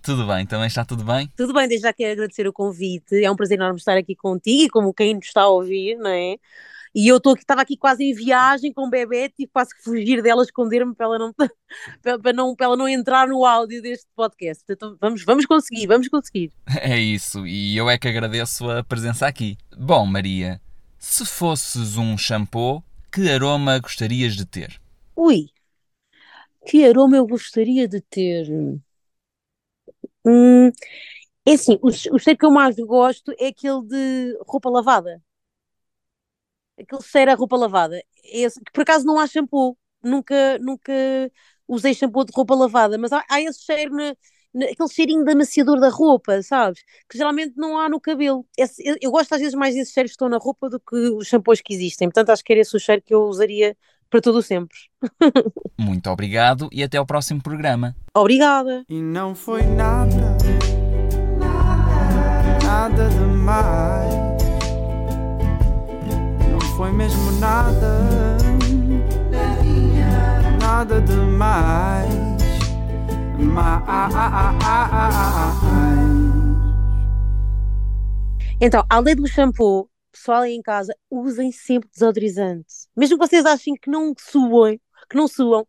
Tudo bem? Também está tudo bem? Tudo bem, desde já quero agradecer o convite. É um prazer enorme estar aqui contigo e como quem nos está a ouvir, não é? E eu aqui, estava aqui quase em viagem com o bebê, tive quase que fugir dela, esconder-me para ela não, para, para não, para ela não entrar no áudio deste podcast. Então vamos, vamos conseguir, vamos conseguir. É isso, e eu é que agradeço a presença aqui. Bom, Maria, se fosses um shampoo, que aroma gostarias de ter? Ui, que aroma eu gostaria de ter? Hum, é assim, o, o cheiro que eu mais gosto é aquele de roupa lavada. Aquele cheiro a roupa lavada. Esse, que por acaso não há shampoo. Nunca, nunca usei shampoo de roupa lavada, mas há, há esse cheiro, na, na- aquele cheirinho de amaciador da roupa, sabes? Que geralmente não há no cabelo. Esse- eu, eu gosto às vezes mais desses cheiros que estão na roupa do que os shampoos que existem. Portanto, acho que era esse o cheiro que eu usaria para todo o sempre. Muito obrigado e até ao próximo programa. Obrigada. E não foi nada, nada demais. Não foi mesmo nada, nada demais. Mais. Então, além do shampoo, pessoal aí em casa, usem sempre desodorizante. Mesmo que vocês achem que não suam, que não suam,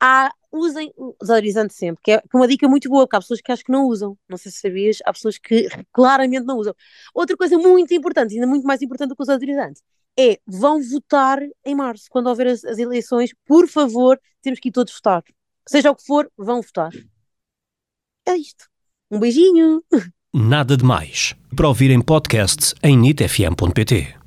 há, usem desodorizante sempre, que é uma dica muito boa, porque há pessoas que acham que não usam. Não sei se sabias, há pessoas que claramente não usam. Outra coisa muito importante, ainda muito mais importante do que o desodorizante, é vão votar em março, quando houver as, as eleições, por favor, temos que ir todos votar. Seja o que for, vão votar. É isto. Um beijinho. Nada de Mais. Para ouvir em podcast em nitfm.pt.